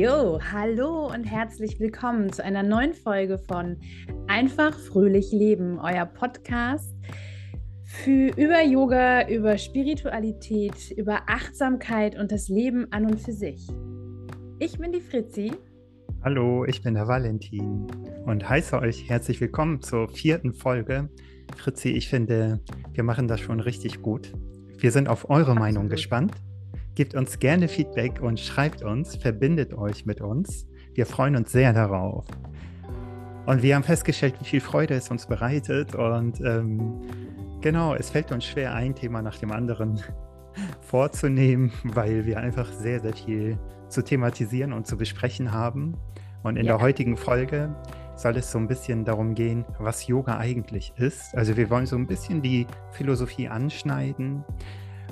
Jo, hallo und herzlich willkommen zu einer neuen Folge von Einfach fröhlich leben, euer Podcast für über Yoga, über Spiritualität, über Achtsamkeit und das Leben an und für sich. Ich bin die Fritzi. Hallo, ich bin der Valentin und heiße euch herzlich willkommen zur vierten Folge. Fritzi, ich finde, wir machen das schon richtig gut. Wir sind auf eure Absolut. Meinung gespannt. Gebt uns gerne Feedback und schreibt uns, verbindet euch mit uns. Wir freuen uns sehr darauf. Und wir haben festgestellt, wie viel Freude es uns bereitet. Und ähm, genau, es fällt uns schwer, ein Thema nach dem anderen vorzunehmen, weil wir einfach sehr, sehr viel zu thematisieren und zu besprechen haben. Und in ja. der heutigen Folge soll es so ein bisschen darum gehen, was Yoga eigentlich ist. Also wir wollen so ein bisschen die Philosophie anschneiden.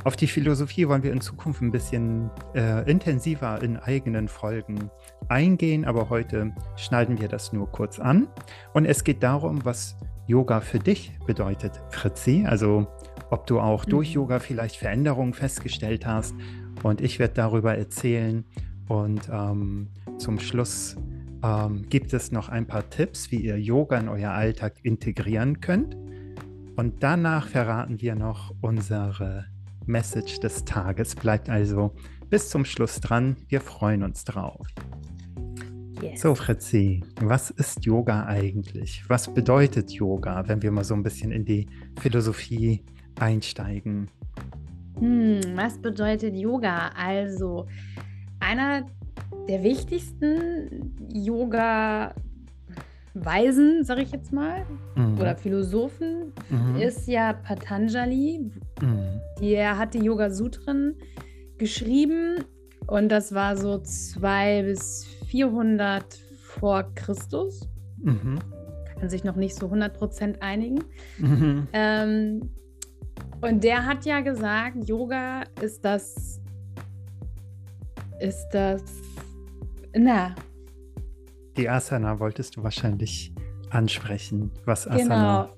Auf die Philosophie wollen wir in Zukunft ein bisschen äh, intensiver in eigenen Folgen eingehen, aber heute schneiden wir das nur kurz an. Und es geht darum, was Yoga für dich bedeutet, Fritzi. Also ob du auch mhm. durch Yoga vielleicht Veränderungen festgestellt hast. Und ich werde darüber erzählen. Und ähm, zum Schluss ähm, gibt es noch ein paar Tipps, wie ihr Yoga in euer Alltag integrieren könnt. Und danach verraten wir noch unsere Message des Tages. Bleibt also bis zum Schluss dran. Wir freuen uns drauf. Yes. So, Fritzi, was ist Yoga eigentlich? Was bedeutet Yoga, wenn wir mal so ein bisschen in die Philosophie einsteigen? Hm, was bedeutet Yoga? Also, einer der wichtigsten Yoga Weisen, sage ich jetzt mal, mhm. oder Philosophen, mhm. ist ja Patanjali. Mhm. Der hat die Yoga Sutren geschrieben und das war so 2 bis 400 vor Christus. Mhm. Kann sich noch nicht so 100% einigen. Mhm. Ähm, und der hat ja gesagt, Yoga ist das, ist das, na, die Asana wolltest du wahrscheinlich ansprechen. Was Asana? Genau.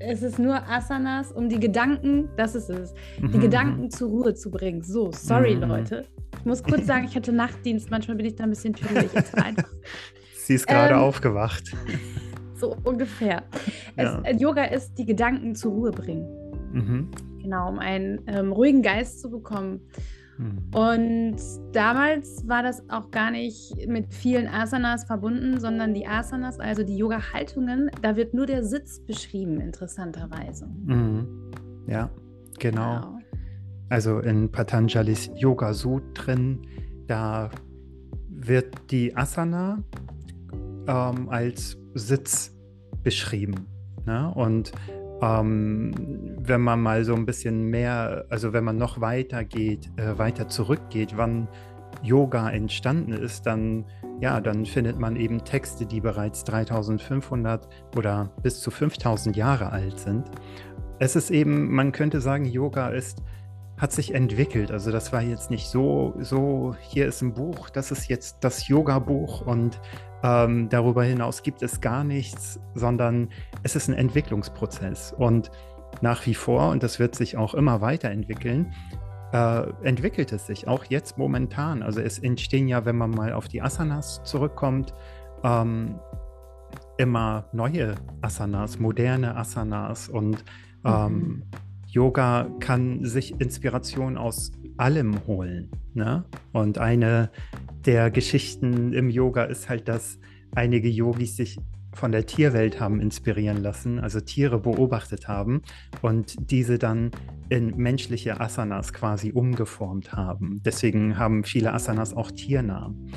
Es ist nur Asanas, um die Gedanken, das ist es, die mhm. Gedanken zur Ruhe zu bringen. So, sorry, mhm. Leute. Ich muss kurz sagen, ich hatte Nachtdienst. Manchmal bin ich da ein bisschen tüdelig einfach. Sie ist gerade ähm, aufgewacht. So ungefähr. Ja. Es, äh, Yoga ist die Gedanken zur Ruhe bringen. Mhm. Genau, um einen ähm, ruhigen Geist zu bekommen. Mhm. Und damals war das auch gar nicht mit vielen Asanas verbunden, sondern die Asanas, also die Yoga-Haltungen, da wird nur der Sitz beschrieben, interessanterweise. Mhm. Ja, genau. genau. Also in Patanjalis Yoga Sutren, da wird die Asana ähm, als Sitz beschrieben. Ne? Und ähm, wenn man mal so ein bisschen mehr, also wenn man noch weiter geht, äh, weiter zurückgeht, wann Yoga entstanden ist, dann ja, dann findet man eben Texte, die bereits 3500 oder bis zu 5000 Jahre alt sind. Es ist eben, man könnte sagen, Yoga ist hat sich entwickelt. Also das war jetzt nicht so, so, hier ist ein Buch, das ist jetzt das Yoga-Buch und ähm, darüber hinaus gibt es gar nichts, sondern es ist ein Entwicklungsprozess. Und nach wie vor, und das wird sich auch immer weiterentwickeln, äh, entwickelt es sich auch jetzt momentan. Also es entstehen ja, wenn man mal auf die Asanas zurückkommt, ähm, immer neue Asanas, moderne Asanas und ähm, mhm. Yoga kann sich Inspiration aus allem holen. Ne? Und eine der Geschichten im Yoga ist halt, dass einige Yogis sich von der Tierwelt haben inspirieren lassen, also Tiere beobachtet haben und diese dann in menschliche Asanas quasi umgeformt haben. Deswegen haben viele Asanas auch Tiernamen.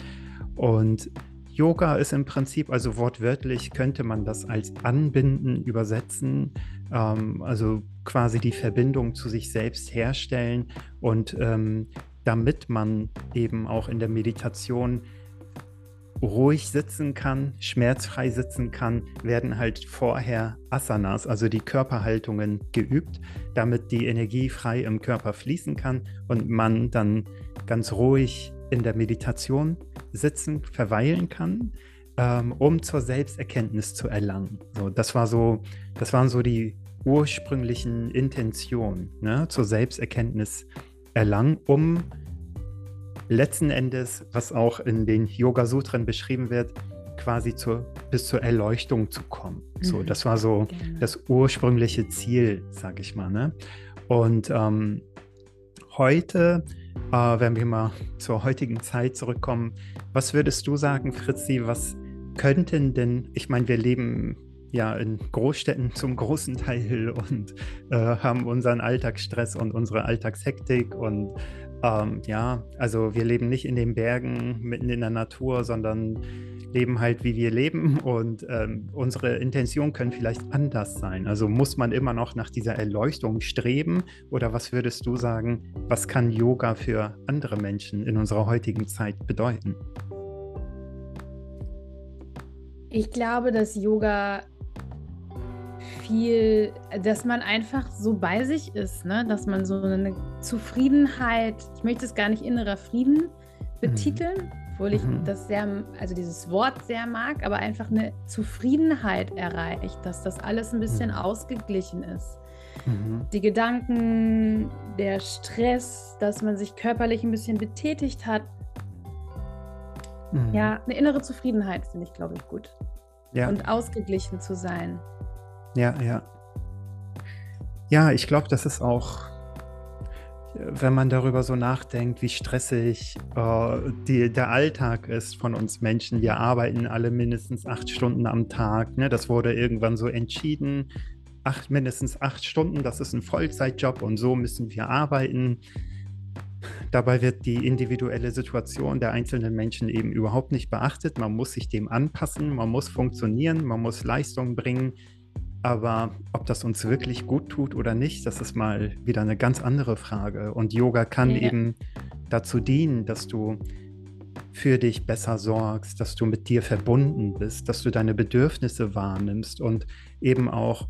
Und Yoga ist im Prinzip, also wortwörtlich könnte man das als Anbinden übersetzen, ähm, also quasi die Verbindung zu sich selbst herstellen und ähm, damit man eben auch in der Meditation ruhig sitzen kann, schmerzfrei sitzen kann, werden halt vorher Asanas, also die Körperhaltungen geübt, damit die Energie frei im Körper fließen kann und man dann ganz ruhig in der Meditation sitzen, verweilen kann, ähm, um zur Selbsterkenntnis zu erlangen. So, das war so, das waren so die ursprünglichen Intentionen, ne, zur Selbsterkenntnis erlangen, um letzten Endes, was auch in den Yoga-Sutren beschrieben wird, quasi zur, bis zur Erleuchtung zu kommen. Mhm. So, das war so genau. das ursprüngliche Ziel, sag ich mal. Ne? Und ähm, heute, äh, wenn wir mal zur heutigen Zeit zurückkommen, was würdest du sagen, Fritzi, was könnten denn, ich meine, wir leben ja in Großstädten zum großen Teil und äh, haben unseren Alltagsstress und unsere Alltagshektik und ähm, ja, also wir leben nicht in den Bergen mitten in der Natur, sondern leben halt, wie wir leben und ähm, unsere Intentionen können vielleicht anders sein. Also muss man immer noch nach dieser Erleuchtung streben oder was würdest du sagen, was kann Yoga für andere Menschen in unserer heutigen Zeit bedeuten? Ich glaube, dass Yoga viel, dass man einfach so bei sich ist, ne? dass man so eine Zufriedenheit, ich möchte es gar nicht innerer Frieden betiteln, mhm. obwohl ich mhm. das sehr, also dieses Wort sehr mag, aber einfach eine Zufriedenheit erreicht, dass das alles ein bisschen mhm. ausgeglichen ist. Mhm. Die Gedanken, der Stress, dass man sich körperlich ein bisschen betätigt hat. Mhm. Ja, eine innere Zufriedenheit finde ich, glaube ich, gut. Ja. Und ausgeglichen zu sein. Ja, ja. Ja, ich glaube, das ist auch, wenn man darüber so nachdenkt, wie stressig äh, die, der Alltag ist von uns Menschen. Wir arbeiten alle mindestens acht Stunden am Tag. Ne? Das wurde irgendwann so entschieden. Acht, mindestens acht Stunden, das ist ein Vollzeitjob und so müssen wir arbeiten. Dabei wird die individuelle Situation der einzelnen Menschen eben überhaupt nicht beachtet. Man muss sich dem anpassen, man muss funktionieren, man muss Leistung bringen. Aber ob das uns wirklich gut tut oder nicht, das ist mal wieder eine ganz andere Frage. Und Yoga kann ja. eben dazu dienen, dass du für dich besser sorgst, dass du mit dir verbunden bist, dass du deine Bedürfnisse wahrnimmst und eben auch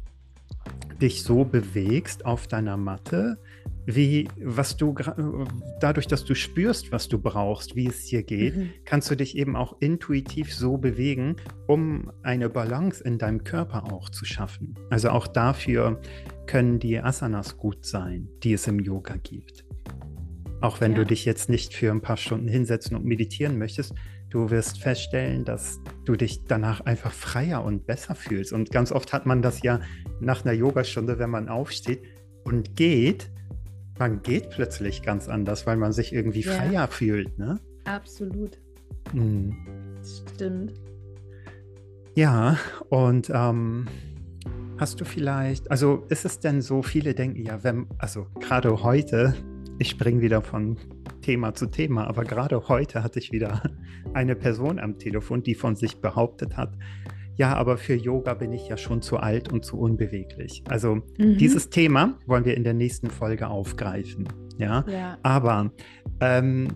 dich so bewegst auf deiner Matte, wie was du dadurch, dass du spürst, was du brauchst, wie es dir geht, mhm. kannst du dich eben auch intuitiv so bewegen, um eine Balance in deinem Körper auch zu schaffen. Also auch dafür können die Asanas gut sein, die es im Yoga gibt. Auch wenn ja. du dich jetzt nicht für ein paar Stunden hinsetzen und meditieren möchtest, du wirst feststellen, dass du dich danach einfach freier und besser fühlst. Und ganz oft hat man das ja nach einer Yogastunde, wenn man aufsteht und geht, man geht plötzlich ganz anders, weil man sich irgendwie ja. freier fühlt, ne? Absolut. Mhm. Stimmt. Ja, und ähm, hast du vielleicht, also ist es denn so, viele denken ja, wenn, also gerade heute, ich springe wieder von Thema zu Thema, aber gerade heute hatte ich wieder eine Person am Telefon, die von sich behauptet hat, ja, aber für Yoga bin ich ja schon zu alt und zu unbeweglich. Also mhm. dieses Thema wollen wir in der nächsten Folge aufgreifen. Ja, ja. aber ähm,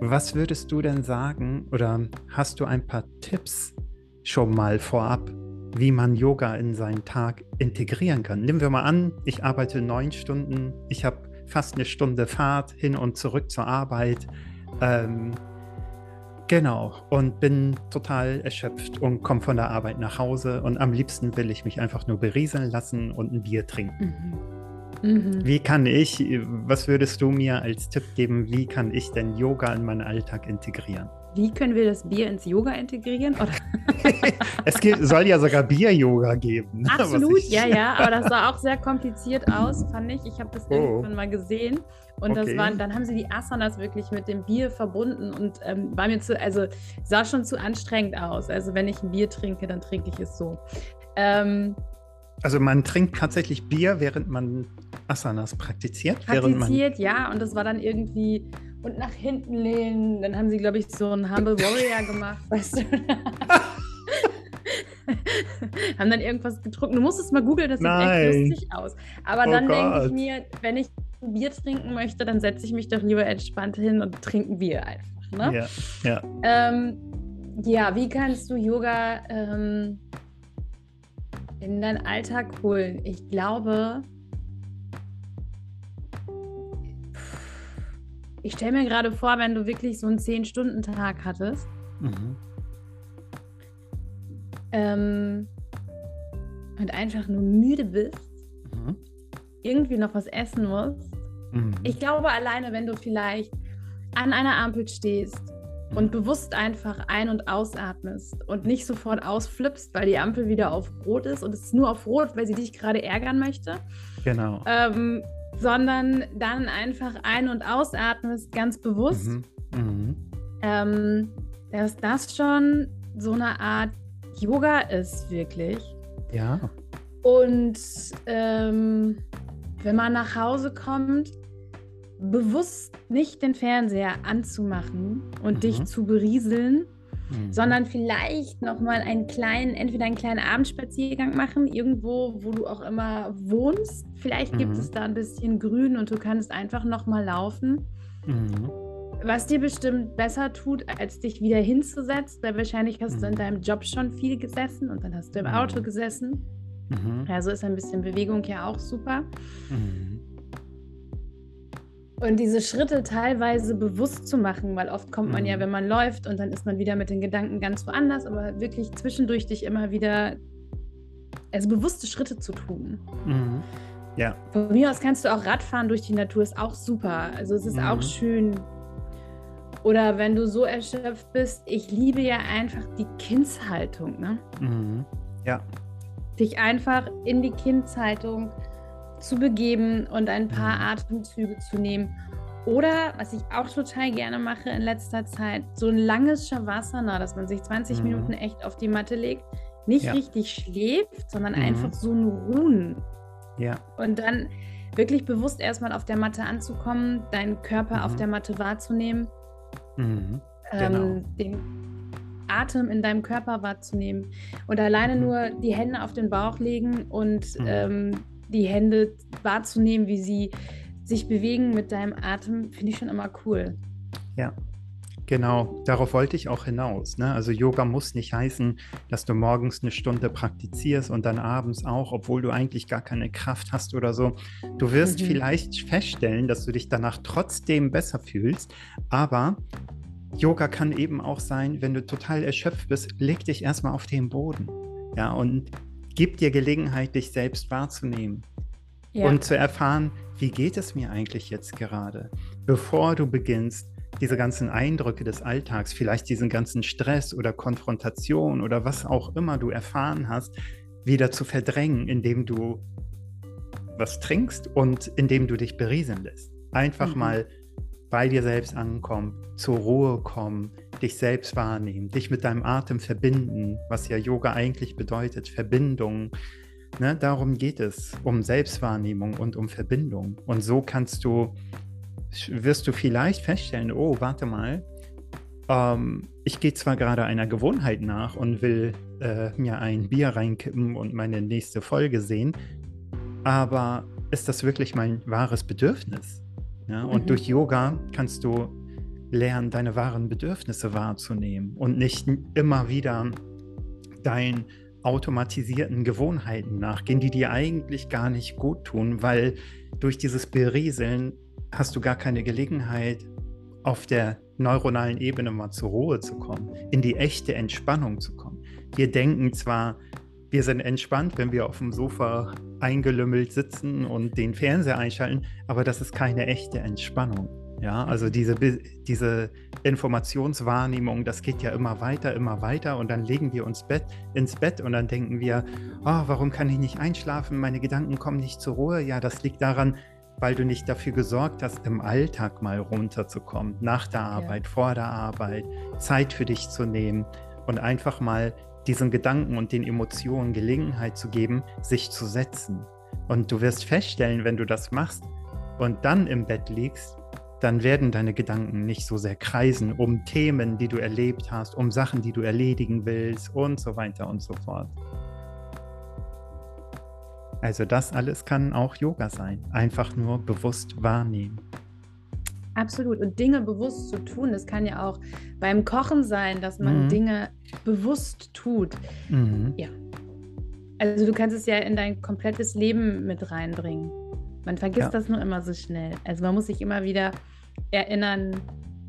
was würdest du denn sagen oder hast du ein paar Tipps schon mal vorab, wie man Yoga in seinen Tag integrieren kann? Nehmen wir mal an, ich arbeite neun Stunden, ich habe fast eine Stunde Fahrt hin und zurück zur Arbeit. Ähm, Genau, und bin total erschöpft und komme von der Arbeit nach Hause und am liebsten will ich mich einfach nur berieseln lassen und ein Bier trinken. Mhm. Mhm. Wie kann ich, was würdest du mir als Tipp geben, wie kann ich denn Yoga in meinen Alltag integrieren? Wie können wir das Bier ins Yoga integrieren? es gibt, soll ja sogar Bier-Yoga geben. Absolut, ja, ja, aber das sah auch sehr kompliziert aus, fand ich. Ich habe das oh. irgendwann mal gesehen. Und okay. das waren, dann haben sie die Asanas wirklich mit dem Bier verbunden und ähm, war mir zu, also sah schon zu anstrengend aus. Also wenn ich ein Bier trinke, dann trinke ich es so. Ähm, also man trinkt tatsächlich Bier, während man Asanas praktiziert. Praktiziert, ja. Und das war dann irgendwie und nach hinten lehnen. Dann haben sie, glaube ich, so einen Humble Warrior gemacht, weißt du. haben dann irgendwas getrunken. Du musst es mal googeln, das sieht Nein. echt lustig aus. Aber oh dann denke ich mir, wenn ich ein Bier trinken möchte, dann setze ich mich doch lieber entspannt hin und trinke ein Bier einfach. Ne? Ja, ja. Ähm, ja, wie kannst du Yoga ähm, in deinen Alltag holen? Ich glaube, ich stelle mir gerade vor, wenn du wirklich so einen 10-Stunden-Tag hattest. Mhm. Ähm, und einfach nur müde bist, mhm. irgendwie noch was essen musst. Mhm. Ich glaube, alleine, wenn du vielleicht an einer Ampel stehst und bewusst einfach ein- und ausatmest und nicht sofort ausflippst, weil die Ampel wieder auf Rot ist und es ist nur auf Rot, weil sie dich gerade ärgern möchte. Genau. Ähm, sondern dann einfach ein- und ausatmest, ganz bewusst. Mhm. Mhm. Ähm, dass das schon so eine Art Yoga ist, wirklich. Ja. Und ähm, wenn man nach Hause kommt, bewusst nicht den Fernseher anzumachen und mhm. dich zu berieseln, mhm. sondern vielleicht nochmal einen kleinen, entweder einen kleinen Abendspaziergang machen, irgendwo, wo du auch immer wohnst. Vielleicht gibt mhm. es da ein bisschen Grün und du kannst einfach nochmal laufen. Mhm. Was dir bestimmt besser tut, als dich wieder hinzusetzen, weil wahrscheinlich hast du in mhm. deinem Job schon viel gesessen und dann hast du im Auto mhm. gesessen. Also ist ein bisschen Bewegung ja auch super. Mhm. Und diese Schritte teilweise bewusst zu machen, weil oft kommt man mhm. ja, wenn man läuft und dann ist man wieder mit den Gedanken ganz woanders, aber wirklich zwischendurch dich immer wieder, also bewusste Schritte zu tun. Mhm. Ja. Von mir aus kannst du auch Radfahren durch die Natur, ist auch super. Also es ist mhm. auch schön. Oder wenn du so erschöpft bist, ich liebe ja einfach die Kindshaltung, ne? Mhm. Ja. Dich einfach in die Kindshaltung zu begeben und ein paar mhm. Atemzüge zu nehmen. Oder, was ich auch total gerne mache in letzter Zeit, so ein langes Shavasana, dass man sich 20 mhm. Minuten echt auf die Matte legt, nicht ja. richtig schläft, sondern mhm. einfach so ein Ruhen. Ja. Und dann wirklich bewusst erstmal auf der Matte anzukommen, deinen Körper mhm. auf der Matte wahrzunehmen, mhm. genau. ähm, den Atem in deinem Körper wahrzunehmen und alleine mhm. nur die Hände auf den Bauch legen und ähm, die Hände wahrzunehmen, wie sie sich bewegen mit deinem Atem, finde ich schon immer cool. Ja, Genau, darauf wollte ich auch hinaus. Ne? Also Yoga muss nicht heißen, dass du morgens eine Stunde praktizierst und dann abends auch, obwohl du eigentlich gar keine Kraft hast oder so. Du wirst mhm. vielleicht feststellen, dass du dich danach trotzdem besser fühlst, aber Yoga kann eben auch sein, wenn du total erschöpft bist, leg dich erstmal auf den Boden. Ja, und Gib dir Gelegenheit, dich selbst wahrzunehmen ja. und zu erfahren, wie geht es mir eigentlich jetzt gerade, bevor du beginnst, diese ganzen Eindrücke des Alltags, vielleicht diesen ganzen Stress oder Konfrontation oder was auch immer du erfahren hast, wieder zu verdrängen, indem du was trinkst und indem du dich berieseln lässt. Einfach mhm. mal bei dir selbst ankommen, zur Ruhe kommen, dich selbst wahrnehmen, dich mit deinem Atem verbinden, was ja Yoga eigentlich bedeutet, Verbindung. Ne, darum geht es, um Selbstwahrnehmung und um Verbindung. Und so kannst du, wirst du vielleicht feststellen, oh, warte mal, ähm, ich gehe zwar gerade einer Gewohnheit nach und will äh, mir ein Bier reinkippen und meine nächste Folge sehen, aber ist das wirklich mein wahres Bedürfnis? Ja, und mhm. durch Yoga kannst du lernen, deine wahren Bedürfnisse wahrzunehmen und nicht immer wieder deinen automatisierten Gewohnheiten nachgehen, die dir eigentlich gar nicht gut tun, weil durch dieses Berieseln hast du gar keine Gelegenheit, auf der neuronalen Ebene mal zur Ruhe zu kommen, in die echte Entspannung zu kommen. Wir denken zwar, wir sind entspannt, wenn wir auf dem Sofa eingelümmelt sitzen und den Fernseher einschalten, aber das ist keine echte Entspannung. Ja, also diese, diese Informationswahrnehmung, das geht ja immer weiter, immer weiter und dann legen wir uns Bett, ins Bett und dann denken wir, oh, warum kann ich nicht einschlafen? Meine Gedanken kommen nicht zur Ruhe. Ja, das liegt daran, weil du nicht dafür gesorgt hast, im Alltag mal runterzukommen, nach der Arbeit, ja. vor der Arbeit, Zeit für dich zu nehmen und einfach mal diesen Gedanken und den Emotionen Gelegenheit zu geben, sich zu setzen. Und du wirst feststellen, wenn du das machst und dann im Bett liegst, dann werden deine Gedanken nicht so sehr kreisen um Themen, die du erlebt hast, um Sachen, die du erledigen willst und so weiter und so fort. Also das alles kann auch Yoga sein. Einfach nur bewusst wahrnehmen. Absolut. Und Dinge bewusst zu tun, das kann ja auch beim Kochen sein, dass man mhm. Dinge bewusst tut. Mhm. Ja. Also du kannst es ja in dein komplettes Leben mit reinbringen. Man vergisst ja. das nur immer so schnell. Also man muss sich immer wieder erinnern,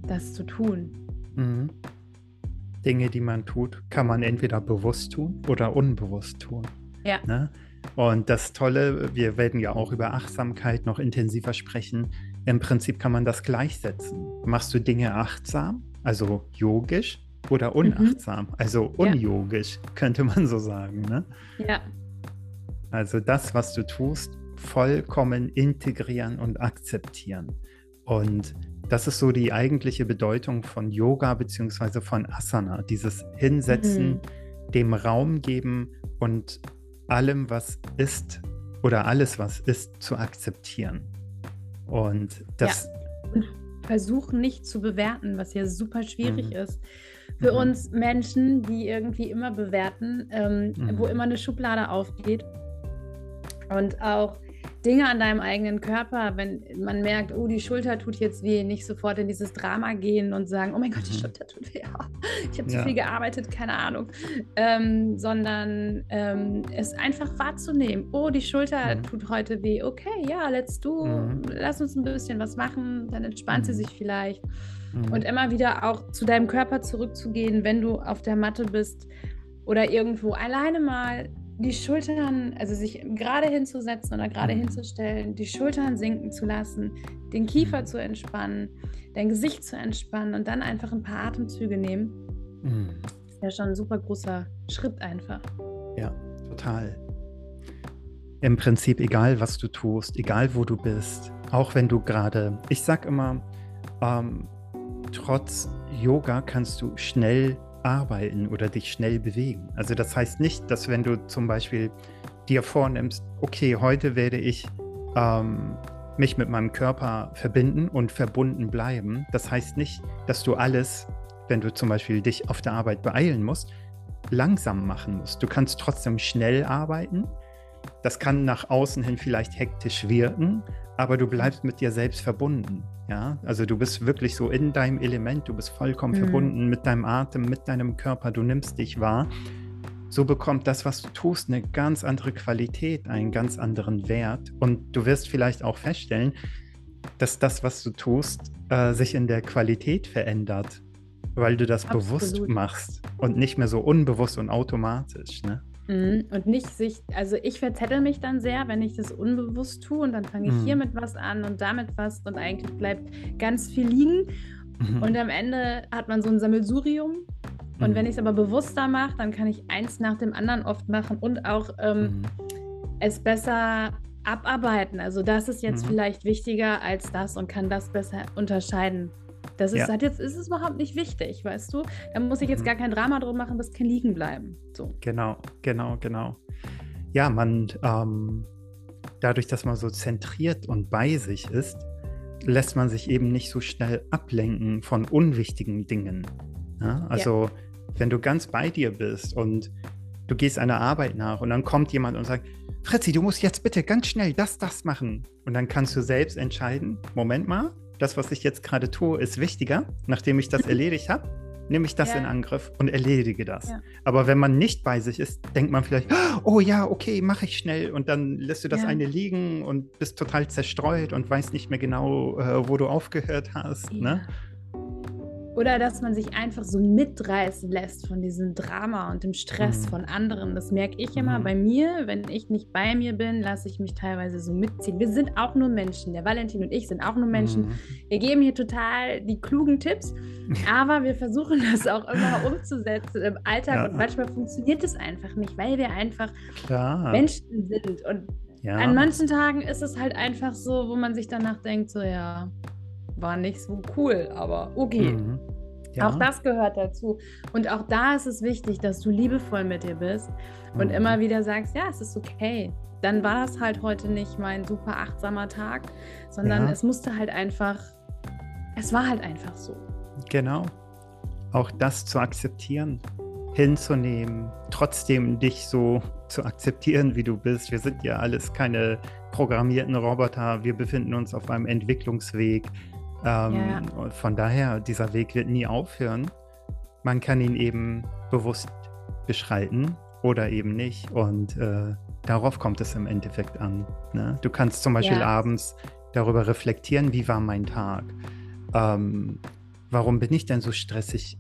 das zu tun. Mhm. Dinge, die man tut, kann man entweder bewusst tun oder unbewusst tun. Ja. Ne? Und das Tolle, wir werden ja auch über Achtsamkeit noch intensiver sprechen. Im Prinzip kann man das gleichsetzen. machst du Dinge achtsam, also yogisch, oder mhm. unachtsam, mhm. also unyogisch, ja. könnte man so sagen. Ne? Ja. Also das, was du tust, vollkommen integrieren und akzeptieren. Und das ist so die eigentliche Bedeutung von Yoga bzw. von Asana, dieses Hinsetzen, mhm. dem Raum geben und allem, was ist oder alles, was ist, zu akzeptieren. Und das. Ja. versuchen nicht zu bewerten, was ja super schwierig mhm. ist. Für mhm. uns Menschen, die irgendwie immer bewerten, ähm, mhm. wo immer eine Schublade aufgeht. Und auch Dinge an deinem eigenen Körper, wenn man merkt, oh, die Schulter tut jetzt weh, nicht sofort in dieses Drama gehen und sagen, oh mein Gott, die mhm. Schulter tut weh, ich habe zu ja. viel gearbeitet, keine Ahnung, ähm, sondern ähm, es einfach wahrzunehmen, oh, die Schulter mhm. tut heute weh, okay, ja, let's do, mhm. lass uns ein bisschen was machen, dann entspannt sie mhm. sich vielleicht mhm. und immer wieder auch zu deinem Körper zurückzugehen, wenn du auf der Matte bist oder irgendwo alleine mal die Schultern, also sich gerade hinzusetzen oder gerade mhm. hinzustellen, die Schultern sinken zu lassen, den Kiefer zu entspannen, dein Gesicht zu entspannen und dann einfach ein paar Atemzüge nehmen. Mhm. ist ja schon ein super großer Schritt einfach. Ja, total. Im Prinzip egal, was du tust, egal wo du bist, auch wenn du gerade, ich sag immer, ähm, trotz Yoga kannst du schnell arbeiten oder dich schnell bewegen. Also das heißt nicht, dass wenn du zum Beispiel dir vornimmst, okay, heute werde ich ähm, mich mit meinem Körper verbinden und verbunden bleiben. Das heißt nicht, dass du alles, wenn du zum Beispiel dich auf der Arbeit beeilen musst, langsam machen musst. Du kannst trotzdem schnell arbeiten. Das kann nach außen hin vielleicht hektisch wirken, aber du bleibst mit dir selbst verbunden. Ja, also du bist wirklich so in deinem Element, du bist vollkommen mhm. verbunden mit deinem Atem, mit deinem Körper, du nimmst dich wahr. So bekommt das, was du tust, eine ganz andere Qualität, einen ganz anderen Wert. Und du wirst vielleicht auch feststellen, dass das, was du tust, äh, sich in der Qualität verändert, weil du das Absolut. bewusst machst und nicht mehr so unbewusst und automatisch. Ne? Mhm. Und nicht sich, also ich verzettel mich dann sehr, wenn ich das unbewusst tue und dann fange ich mhm. hier mit was an und damit was und eigentlich bleibt ganz viel liegen. Mhm. Und am Ende hat man so ein Sammelsurium. Und mhm. wenn ich es aber bewusster mache, dann kann ich eins nach dem anderen oft machen und auch ähm, mhm. es besser abarbeiten. Also das ist jetzt mhm. vielleicht wichtiger als das und kann das besser unterscheiden. Das ist, ja. hat jetzt, ist es überhaupt nicht wichtig, weißt du? Da muss ich jetzt mhm. gar kein Drama drum machen, das kann liegen bleiben. So. Genau, genau, genau. Ja, man, ähm, dadurch, dass man so zentriert und bei sich ist, lässt man sich eben nicht so schnell ablenken von unwichtigen Dingen. Ja? Also, ja. wenn du ganz bei dir bist und du gehst einer Arbeit nach und dann kommt jemand und sagt, Fritzi, du musst jetzt bitte ganz schnell das, das machen. Und dann kannst du selbst entscheiden, Moment mal, das, was ich jetzt gerade tue, ist wichtiger. Nachdem ich das erledigt habe, nehme ich das ja. in Angriff und erledige das. Ja. Aber wenn man nicht bei sich ist, denkt man vielleicht, oh ja, okay, mache ich schnell und dann lässt du das ja. eine liegen und bist total zerstreut und weißt nicht mehr genau, äh, wo du aufgehört hast. Ne? Oder dass man sich einfach so mitreißen lässt von diesem Drama und dem Stress mhm. von anderen. Das merke ich immer mhm. bei mir. Wenn ich nicht bei mir bin, lasse ich mich teilweise so mitziehen. Wir sind auch nur Menschen. Der Valentin und ich sind auch nur Menschen. Mhm. Wir geben hier total die klugen Tipps, aber wir versuchen das auch immer umzusetzen im Alltag. Ja. Und manchmal funktioniert es einfach nicht, weil wir einfach Klar. Menschen sind. Und ja. an manchen Tagen ist es halt einfach so, wo man sich danach denkt, so ja, war nicht so cool, aber okay. Mhm. Ja. Auch das gehört dazu. Und auch da ist es wichtig, dass du liebevoll mit dir bist und mhm. immer wieder sagst, ja, es ist okay. Dann war das halt heute nicht mein super achtsamer Tag, sondern ja. es musste halt einfach, es war halt einfach so. Genau. Auch das zu akzeptieren, hinzunehmen, trotzdem dich so zu akzeptieren, wie du bist. Wir sind ja alles keine programmierten Roboter. Wir befinden uns auf einem Entwicklungsweg. Ähm, ja. Von daher, dieser Weg wird nie aufhören. Man kann ihn eben bewusst beschreiten oder eben nicht. Und äh, darauf kommt es im Endeffekt an. Ne? Du kannst zum Beispiel ja. abends darüber reflektieren, wie war mein Tag? Ähm, warum bin ich denn so stressig,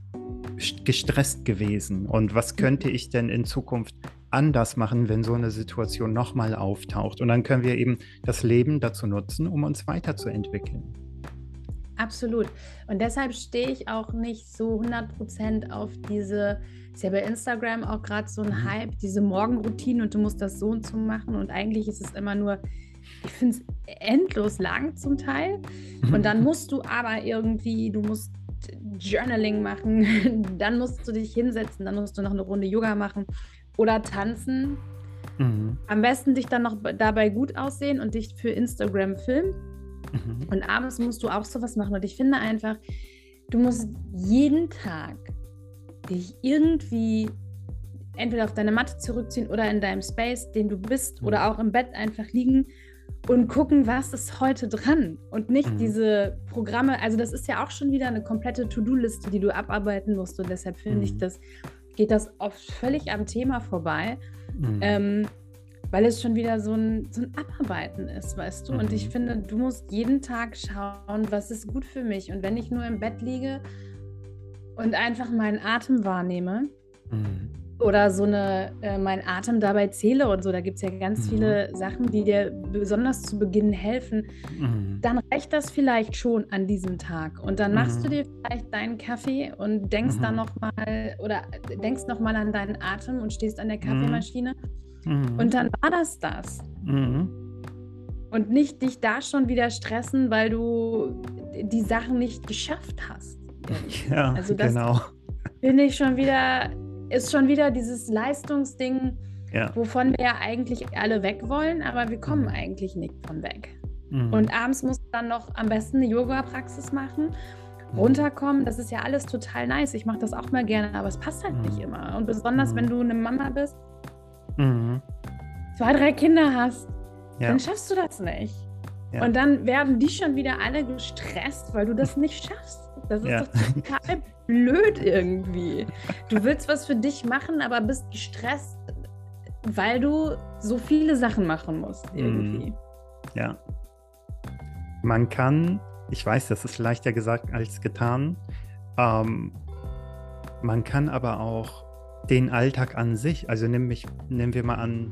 gestresst gewesen? Und was mhm. könnte ich denn in Zukunft anders machen, wenn so eine Situation nochmal auftaucht? Und dann können wir eben das Leben dazu nutzen, um uns weiterzuentwickeln. Absolut. Und deshalb stehe ich auch nicht so 100% auf diese, ist ja bei Instagram auch gerade so ein mhm. Hype, diese Morgenroutine und du musst das so und so machen. Und eigentlich ist es immer nur, ich finde es endlos lang zum Teil. Und dann musst du aber irgendwie, du musst Journaling machen, dann musst du dich hinsetzen, dann musst du noch eine Runde Yoga machen oder tanzen. Mhm. Am besten dich dann noch dabei gut aussehen und dich für Instagram filmen. Mhm. Und abends musst du auch sowas machen. Und ich finde einfach, du musst jeden Tag dich irgendwie entweder auf deine Matte zurückziehen oder in deinem Space, den du bist, mhm. oder auch im Bett einfach liegen und gucken, was ist heute dran und nicht mhm. diese Programme. Also das ist ja auch schon wieder eine komplette To-Do-Liste, die du abarbeiten musst und deshalb finde mhm. ich, das geht das oft völlig am Thema vorbei. Mhm. Ähm, weil es schon wieder so ein, so ein Abarbeiten ist, weißt du? Mhm. Und ich mhm. finde, du musst jeden Tag schauen, was ist gut für mich. Und wenn ich nur im Bett liege und einfach meinen Atem wahrnehme mhm. oder so eine, äh, meinen Atem dabei zähle und so, da gibt es ja ganz mhm. viele Sachen, die dir besonders zu Beginn helfen, mhm. dann reicht das vielleicht schon an diesem Tag. Und dann machst du mhm. dir vielleicht deinen Kaffee und denkst dann nochmal oder denkst nochmal an deinen Atem und stehst an der Kaffeemaschine. Mhm. Und dann war das das. Mhm. Und nicht dich da schon wieder stressen, weil du die Sachen nicht geschafft hast. Ja, also das genau. Finde ich schon wieder, ist schon wieder dieses Leistungsding, ja. wovon wir ja eigentlich alle weg wollen, aber wir kommen mhm. eigentlich nicht von weg. Mhm. Und abends musst du dann noch am besten eine Yoga-Praxis machen mhm. runterkommen, das ist ja alles total nice. Ich mache das auch mal gerne, aber es passt halt nicht mhm. immer. Und besonders, wenn du eine Mama bist, mhm. zwei, drei Kinder hast, ja. dann schaffst du das nicht. Ja. Und dann werden die schon wieder alle gestresst, weil du das nicht schaffst. Das ist ja. doch total blöd irgendwie. Du willst was für dich machen, aber bist gestresst, weil du so viele Sachen machen musst mhm. irgendwie. Ja. Man kann, ich weiß, das ist leichter gesagt als getan, ähm, man kann aber auch den Alltag an sich, also nehmen, mich, nehmen wir mal an,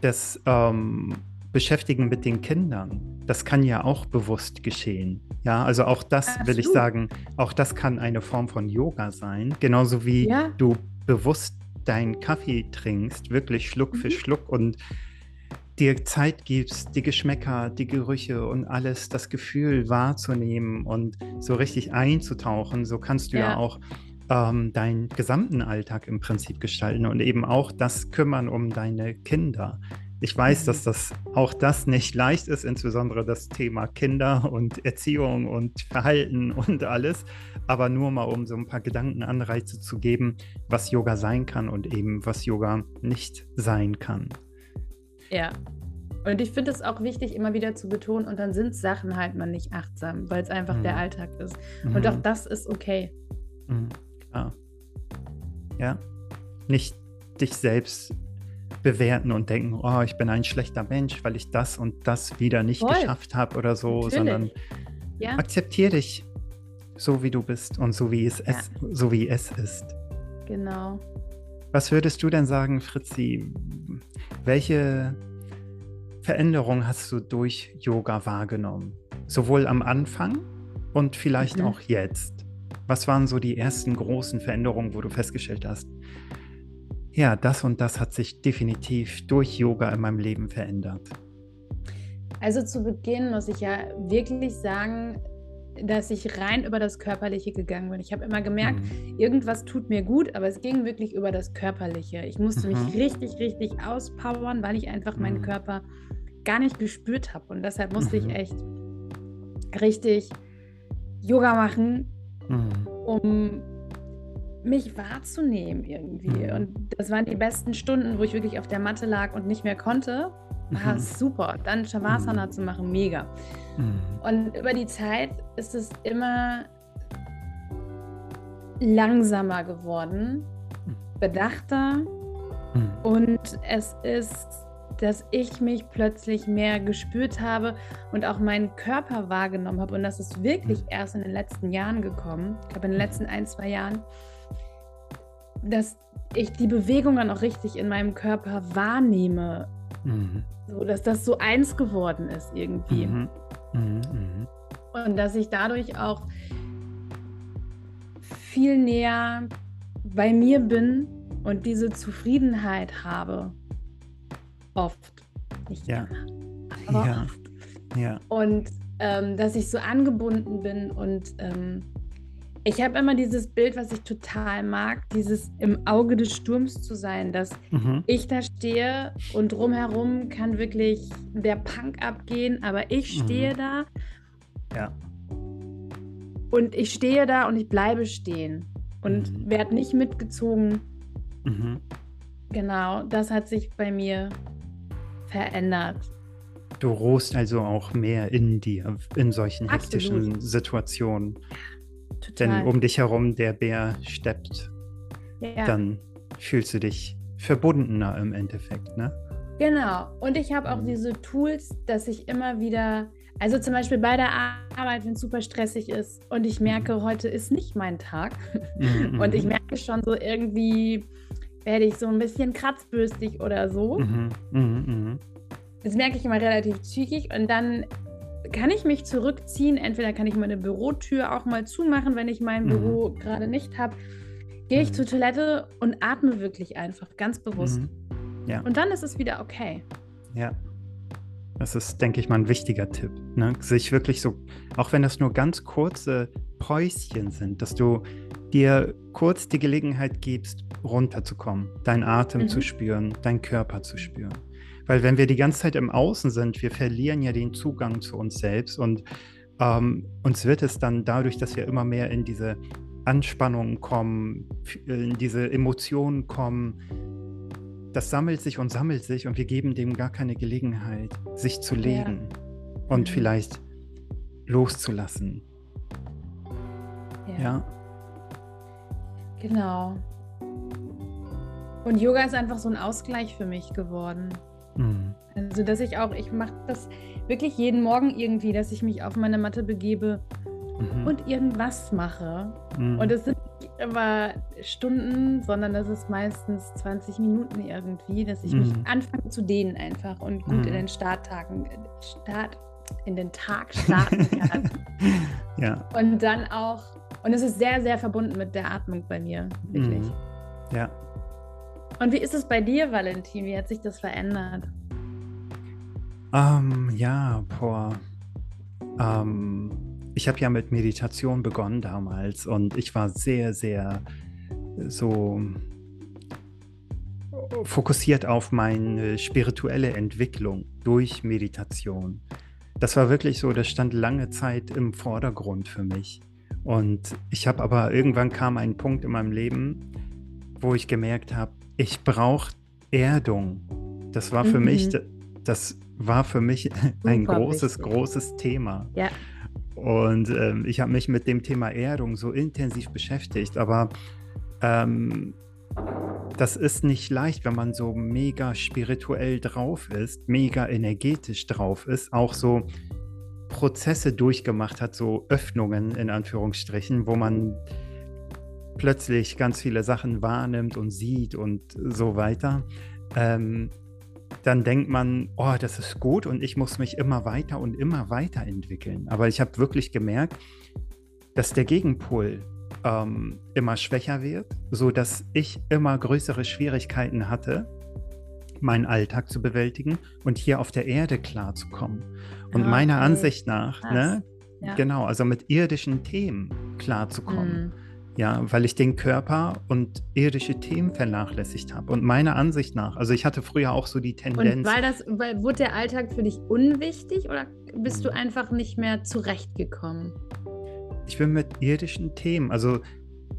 das ähm, Beschäftigen mit den Kindern, das kann ja auch bewusst geschehen. Ja, also auch das Absolut. will ich sagen, auch das kann eine Form von Yoga sein, genauso wie ja. du bewusst deinen Kaffee trinkst, wirklich Schluck mhm. für Schluck und dir Zeit gibst, die Geschmäcker, die Gerüche und alles, das Gefühl wahrzunehmen und so richtig einzutauchen, so kannst du ja, ja auch ähm, deinen gesamten Alltag im Prinzip gestalten und eben auch das Kümmern um deine Kinder. Ich weiß, dass mhm. das auch das nicht leicht ist, insbesondere das Thema Kinder und Erziehung und Verhalten und alles. Aber nur mal, um so ein paar Gedankenanreize zu geben, was Yoga sein kann und eben was Yoga nicht sein kann. Ja. Und ich finde es auch wichtig, immer wieder zu betonen, und dann sind Sachen halt mal nicht achtsam, weil es einfach mhm. der Alltag ist. Und mhm. auch das ist okay. Mhm. Ja. Ja. Nicht dich selbst bewerten und denken, oh, ich bin ein schlechter Mensch, weil ich das und das wieder nicht Voll. geschafft habe oder so, Natürlich. sondern ja. akzeptiere dich so wie du bist und so wie es, ja. es, so wie es ist. Genau. Was würdest du denn sagen, Fritzi? Welche Veränderung hast du durch Yoga wahrgenommen? Sowohl am Anfang und vielleicht mhm. auch jetzt? Was waren so die ersten großen Veränderungen, wo du festgestellt hast, ja, das und das hat sich definitiv durch Yoga in meinem Leben verändert? Also zu Beginn muss ich ja wirklich sagen, dass ich rein über das Körperliche gegangen bin. Ich habe immer gemerkt, mhm. irgendwas tut mir gut, aber es ging wirklich über das Körperliche. Ich musste mhm. mich richtig, richtig auspowern, weil ich einfach mhm. meinen Körper gar nicht gespürt habe. Und deshalb musste ich mhm. echt richtig Yoga machen, mhm. um mich wahrzunehmen irgendwie. Mhm. Und das waren die besten Stunden, wo ich wirklich auf der Matte lag und nicht mehr konnte. War mhm. super. Dann Shavasana mhm. zu machen, mega. Mhm. Und über die Zeit ist es immer langsamer geworden, mhm. bedachter und es ist dass ich mich plötzlich mehr gespürt habe und auch meinen Körper wahrgenommen habe. Und das ist wirklich mhm. erst in den letzten Jahren gekommen. Ich glaube, in den letzten ein, zwei Jahren, dass ich die Bewegungen auch richtig in meinem Körper wahrnehme. Mhm. So, dass das so eins geworden ist irgendwie. Mhm. Mhm. mhm. Und dass ich dadurch auch viel näher bei mir bin und diese Zufriedenheit habe. Oft. Nicht ja. immer, aber ja. oft. Ja. Und ähm, dass ich so angebunden bin und ähm, ich habe immer dieses Bild, was ich total mag, dieses im Auge des Sturms zu sein, dass mhm. ich da stehe und drumherum kann wirklich der Punk abgehen, aber ich stehe mhm. da. Ja. Und ich stehe da und ich bleibe stehen und mhm. werde nicht mitgezogen. Mhm. Genau, das hat sich bei mir verändert. Du ruhst also auch mehr in dir, in solchen Absolut. hektischen Situationen. Total. Denn um dich herum der Bär steppt, ja. dann fühlst du dich verbundener im Endeffekt, ne? Genau. Und ich habe auch mhm. diese Tools, dass ich immer wieder, also zum Beispiel bei der Arbeit, wenn es super stressig ist und ich merke, mhm. heute ist nicht mein Tag mhm. und ich merke schon so irgendwie, werde ich so ein bisschen kratzbürstig oder so. Mhm. Mhm. mhm. Das merke ich immer relativ zügig und dann kann ich mich zurückziehen. Entweder kann ich meine Bürotür auch mal zumachen, wenn ich mein mhm. Büro gerade nicht habe. Gehe ich mhm. zur Toilette und atme wirklich einfach, ganz bewusst. Mhm. Ja. Und dann ist es wieder okay. Ja. Das ist, denke ich mal, ein wichtiger Tipp. Ne? Sich wirklich so, auch wenn das nur ganz kurze Päuschen sind, dass du dir kurz die Gelegenheit gibst, runterzukommen, deinen Atem mhm. zu spüren, deinen Körper zu spüren. Weil wenn wir die ganze Zeit im Außen sind, wir verlieren ja den Zugang zu uns selbst und ähm, uns wird es dann dadurch, dass wir immer mehr in diese Anspannung kommen, in diese Emotionen kommen, das sammelt sich und sammelt sich und wir geben dem gar keine Gelegenheit, sich zu legen ja. und mhm. vielleicht loszulassen. Ja. ja. Genau. Und Yoga ist einfach so ein Ausgleich für mich geworden. Mhm. Also, dass ich auch, ich mache das wirklich jeden Morgen irgendwie, dass ich mich auf meine Matte begebe mhm. und irgendwas mache. Mhm. Und es sind nicht immer Stunden, sondern das ist meistens 20 Minuten irgendwie, dass ich mich mhm. anfange zu dehnen einfach und gut in mhm. den Starttagen, Start, in den Tag starten kann. ja. Und dann auch, und es ist sehr, sehr verbunden mit der Atmung bei mir, wirklich. Mhm. Ja. Und wie ist es bei dir, Valentin? Wie hat sich das verändert? Ähm, ja, boah. Ähm, ich habe ja mit Meditation begonnen damals und ich war sehr, sehr so fokussiert auf meine spirituelle Entwicklung durch Meditation. Das war wirklich so, das stand lange Zeit im Vordergrund für mich. Und ich habe aber irgendwann kam ein Punkt in meinem Leben, wo ich gemerkt habe, ich brauche Erdung. Das war für mhm. mich, das war für mich ein großes, wichtig. großes Thema. Ja. Und ähm, ich habe mich mit dem Thema Erdung so intensiv beschäftigt, aber ähm, das ist nicht leicht, wenn man so mega spirituell drauf ist, mega energetisch drauf ist, auch so Prozesse durchgemacht hat, so Öffnungen in Anführungsstrichen, wo man plötzlich ganz viele Sachen wahrnimmt und sieht und so weiter, ähm, dann denkt man, oh, das ist gut und ich muss mich immer weiter und immer weiter entwickeln. Aber ich habe wirklich gemerkt, dass der Gegenpol ähm, immer schwächer wird, sodass ich immer größere Schwierigkeiten hatte, meinen Alltag zu bewältigen und hier auf der Erde klarzukommen. Und okay. meiner Ansicht nach, ne, ja. genau, also mit irdischen Themen klarzukommen. Mm ja, weil ich den Körper und irdische Themen vernachlässigt habe. Und meiner Ansicht nach, also ich hatte früher auch so die Tendenz. Und weil das, weil, wurde der Alltag für dich unwichtig oder bist du mhm. einfach nicht mehr zurechtgekommen? Ich bin mit irdischen Themen, also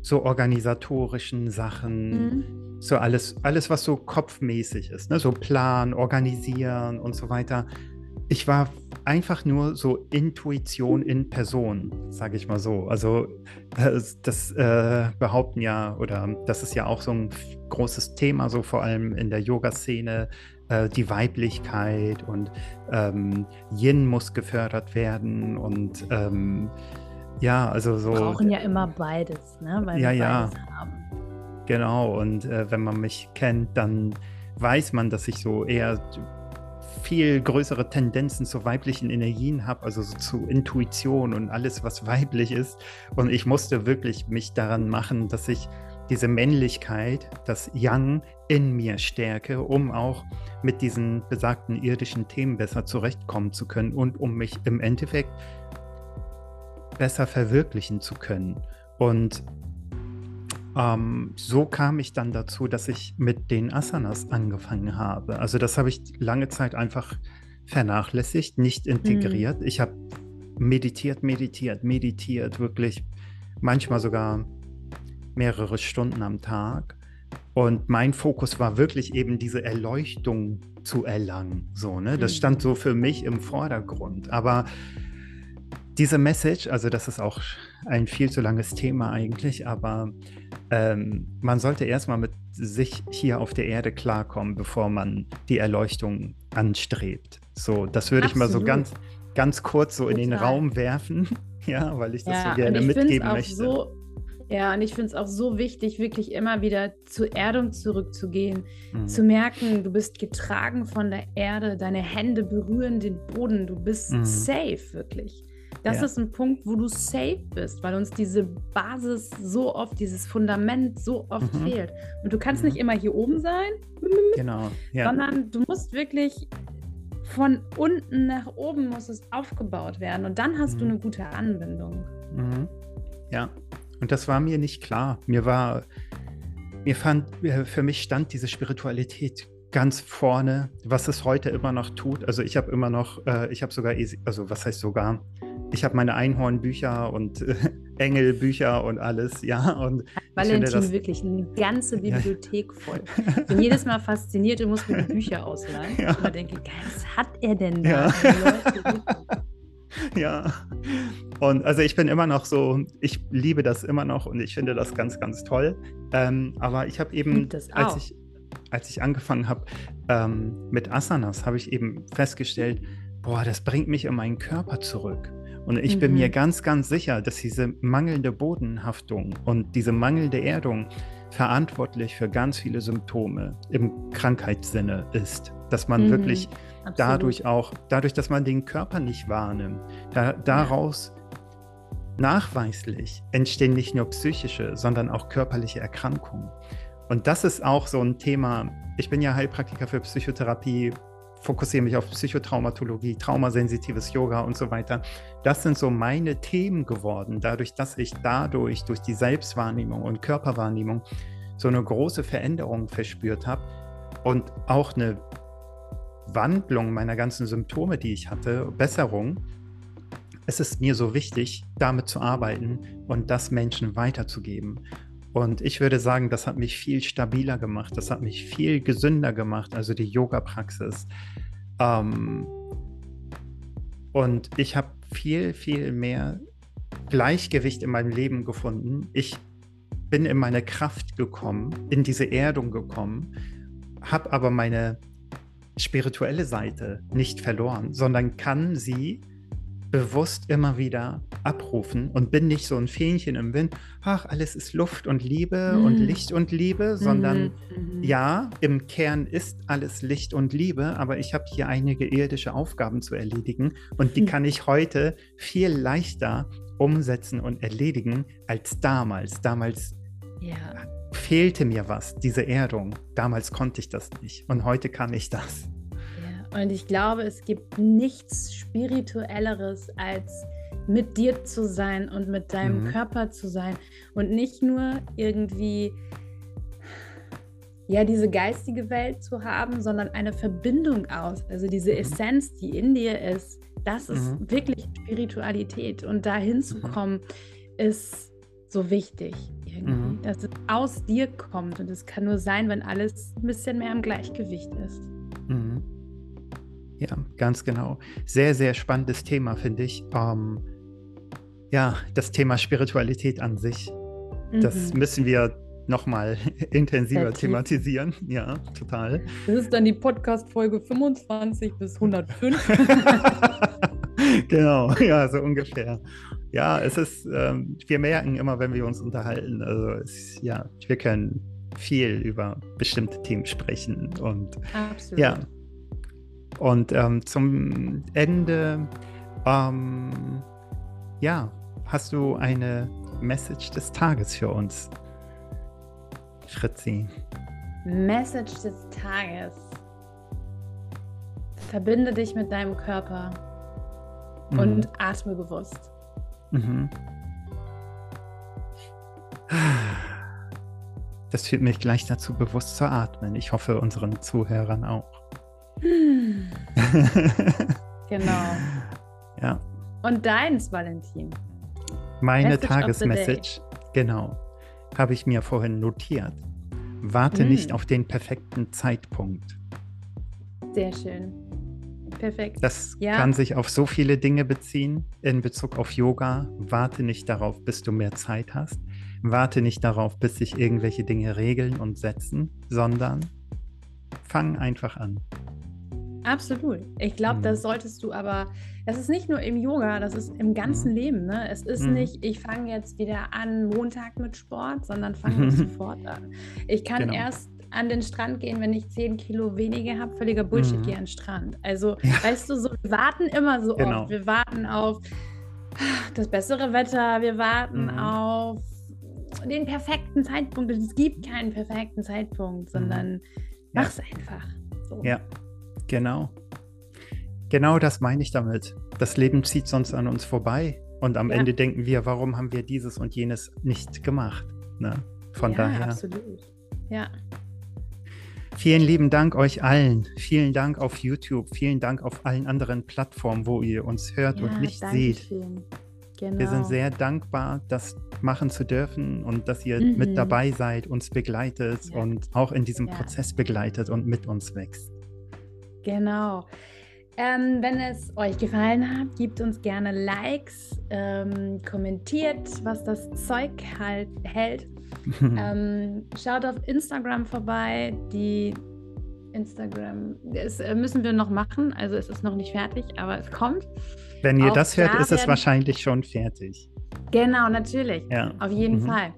so organisatorischen Sachen, mhm. So alles, alles, was so kopfmäßig ist, ne? so Plan, organisieren und so weiter. Ich war einfach nur so Intuition in Person, sage ich mal so. Also das, das äh, behaupten ja, oder das ist ja auch so ein großes Thema, so vor allem in der Yoga-Szene, äh, die Weiblichkeit und ähm, Yin muss gefördert werden und ähm, ja, also so. Wir brauchen ja immer beides, ne? Weil ja, wir ja. haben. Genau, und äh, wenn man mich kennt, dann weiß man, dass ich so eher viel größere Tendenzen zu weiblichen Energien habe, also so zu Intuition und alles, was weiblich ist. Und ich musste wirklich mich daran machen, dass ich diese Männlichkeit, das Yang in mir stärke, um auch mit diesen besagten irdischen Themen besser zurechtkommen zu können und um mich im Endeffekt besser verwirklichen zu können. Und ähm, so kam ich dann dazu, dass ich mit den Asanas angefangen habe. Also das habe ich lange Zeit einfach vernachlässigt, nicht integriert. Mhm. Ich habe meditiert, meditiert, meditiert, wirklich manchmal sogar mehrere Stunden am Tag. Und mein Fokus war wirklich eben diese Erleuchtung zu erlangen. So, ne? Das stand so für mich im Vordergrund. Aber diese Message, also das ist auch ein viel zu langes Thema eigentlich, aber ähm, man sollte erstmal mit sich hier auf der Erde klarkommen, bevor man die Erleuchtung anstrebt. So, das würde ich mal so ganz, ganz kurz so Total. in den Raum werfen, ja, weil ich das ja, so gerne mitgeben möchte. So ja, und ich finde es auch so wichtig, wirklich immer wieder zur Erdung zurückzugehen, mhm. zu merken, du bist getragen von der Erde, deine Hände berühren den Boden, du bist mhm. safe, wirklich. Das ja. ist ein Punkt, wo du safe bist, weil uns diese Basis so oft, dieses Fundament so oft mhm. fehlt. Und du kannst mhm. nicht immer hier oben sein, genau. ja. sondern du musst wirklich von unten nach oben muss es aufgebaut werden und dann hast du mhm. eine gute Anbindung. Mhm. Ja, und das war mir nicht klar. Mir war, mir fand, für mich stand diese Spiritualität ganz vorne, was es heute immer noch tut. Also ich habe immer noch, äh, ich habe sogar, also was heißt sogar, ich habe meine Einhornbücher und äh, Engelbücher und alles, ja. Und Valentin das, wirklich eine ganze Bibliothek ja. voll. Ich bin jedes Mal fasziniert und muss mir die Bücher ausleihen. Ja. Und denke, was hat er denn da? Ja. ja. Und also ich bin immer noch so, ich liebe das immer noch und ich finde das ganz, ganz toll. Ähm, aber ich habe eben, als ich, als ich angefangen habe ähm, mit Asanas, habe ich eben festgestellt, boah, das bringt mich in meinen Körper zurück. Und ich mhm. bin mir mhm. ganz, ganz sicher, dass diese mangelnde Bodenhaftung und diese mangelnde Erdung verantwortlich für ganz viele Symptome im Krankheitssinne ist. Dass man mhm. wirklich Absolut. dadurch auch, dadurch, dass man den Körper nicht wahrnimmt, da, daraus nachweislich entstehen nicht nur psychische, sondern auch körperliche Erkrankungen. Und das ist auch so ein Thema. Ich bin ja Heilpraktiker für Psychotherapie, fokussiere mich auf Psychotraumatologie, traumasensitives Yoga und so weiter. Das sind so meine Themen geworden, dadurch, dass ich dadurch, durch die Selbstwahrnehmung und Körperwahrnehmung, so eine große Veränderung verspürt habe und auch eine Wandlung meiner ganzen Symptome, die ich hatte, Besserung. Es ist mir so wichtig, damit zu arbeiten und das Menschen weiterzugeben. Und ich würde sagen, das hat mich viel stabiler gemacht, das hat mich viel gesünder gemacht, also die Yoga-Praxis. Ähm, und ich habe viel, viel mehr Gleichgewicht in meinem Leben gefunden. Ich bin in meine Kraft gekommen, in diese Erdung gekommen, habe aber meine spirituelle Seite nicht verloren, sondern kann sie bewusst immer wieder abrufen und bin nicht so ein Fähnchen im Wind, ach, alles ist Luft und Liebe mhm. und Licht und Liebe, sondern mhm. mhm. ja, im Kern ist alles Licht und Liebe, aber ich habe hier einige irdische Aufgaben zu erledigen und die mhm. kann ich heute viel leichter umsetzen und erledigen als damals. Damals ja. fehlte mir was, diese Erdung. Damals konnte ich das nicht und heute kann ich das. Und ich glaube, es gibt nichts Spirituelleres, als mit dir zu sein und mit deinem mhm. Körper zu sein. Und nicht nur irgendwie ja, diese geistige Welt zu haben, sondern eine Verbindung aus. Also diese mhm. Essenz, die in dir ist, das ist mhm. wirklich Spiritualität. Und da hinzukommen, mhm. ist so wichtig irgendwie, mhm. dass es aus dir kommt. Und es kann nur sein, wenn alles ein bisschen mehr im Gleichgewicht ist. Mhm. Ja, ganz genau. Sehr, sehr spannendes Thema, finde ich. Ähm, ja, das Thema Spiritualität an sich. Mhm. Das müssen wir nochmal intensiver okay. thematisieren. Ja, total. Das ist dann die Podcast-Folge 25 bis 105. genau, ja, so ungefähr. Ja, es ist, ähm, wir merken immer, wenn wir uns unterhalten, also es, ja, wir können viel über bestimmte Themen sprechen und Absolut. ja, Und ähm, zum Ende, ähm, ja, hast du eine Message des Tages für uns, Fritzi? Message des Tages. Verbinde dich mit deinem Körper mhm. und atme bewusst. Mhm. Das führt mich gleich dazu, bewusst zu atmen. Ich hoffe, unseren Zuhörern auch. genau. Ja. Und deins, Valentin? Meine Message Tagesmessage, genau, habe ich mir vorhin notiert. Warte mm. nicht auf den perfekten Zeitpunkt. Sehr schön. Perfekt. Das ja. kann sich auf so viele Dinge beziehen in Bezug auf Yoga. Warte nicht darauf, bis du mehr Zeit hast. Warte nicht darauf, bis sich irgendwelche Dinge regeln und setzen, sondern fang einfach an. Absolut. Ich glaube, mhm. das solltest du aber, das ist nicht nur im Yoga, das ist im ganzen mhm. Leben. Ne? Es ist mhm. nicht, ich fange jetzt wieder an Montag mit Sport, sondern fange sofort an. Ich kann genau. erst an den Strand gehen, wenn ich 10 Kilo weniger habe, völliger Bullshit, mhm. gehe an den Strand. Also, ja. weißt du, so, wir warten immer so genau. oft. Wir warten auf das bessere Wetter, wir warten mhm. auf den perfekten Zeitpunkt. Es gibt keinen perfekten Zeitpunkt, sondern mhm. ja. mach's einfach. So. Ja, genau. Genau das meine ich damit. Das Leben zieht sonst an uns vorbei. Und am ja. Ende denken wir, warum haben wir dieses und jenes nicht gemacht? Ne? Von ja, daher. Absolut. Ja. Vielen lieben Dank euch allen. Vielen Dank auf YouTube. Vielen Dank auf allen anderen Plattformen, wo ihr uns hört ja, und nicht seht. Genau. Wir sind genau. sehr dankbar, das machen zu dürfen und dass ihr mhm. mit dabei seid, uns begleitet ja. und auch in diesem ja. Prozess begleitet und mit uns wächst. Genau. Ähm, wenn es euch gefallen hat, gebt uns gerne Likes, ähm, kommentiert, was das Zeug halt hält. ähm, schaut auf Instagram vorbei. Die Instagram das äh, müssen wir noch machen, also es ist noch nicht fertig, aber es kommt. Wenn ihr Auch das hört, da ist es wahrscheinlich schon fertig. Genau, natürlich. Ja. Auf jeden mhm. Fall.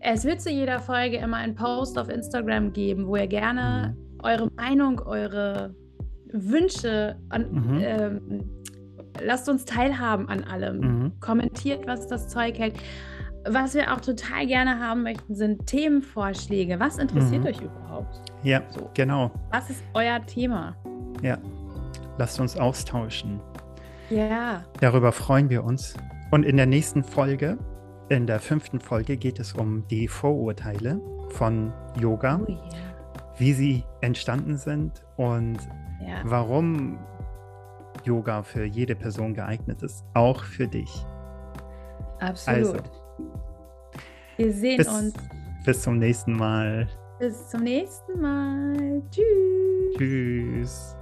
Es wird zu jeder Folge immer einen Post auf Instagram geben, wo ihr gerne mhm. eure Meinung, eure Wünsche an, mhm. ähm, lasst uns teilhaben an allem. Mhm. Kommentiert, was das Zeug hält. Was wir auch total gerne haben möchten, sind Themenvorschläge. Was interessiert mhm. euch überhaupt? Ja, so. genau. Was ist euer Thema? Ja, lasst uns austauschen. Ja. Darüber freuen wir uns. Und in der nächsten Folge, in der fünften Folge, geht es um die Vorurteile von Yoga, oh, yeah. wie sie entstanden sind und ja. warum Yoga für jede Person geeignet ist, auch für dich. Absolut. Also, wir sehen bis, uns. Bis zum nächsten Mal. Bis zum nächsten Mal. Tschüss. Tschüss.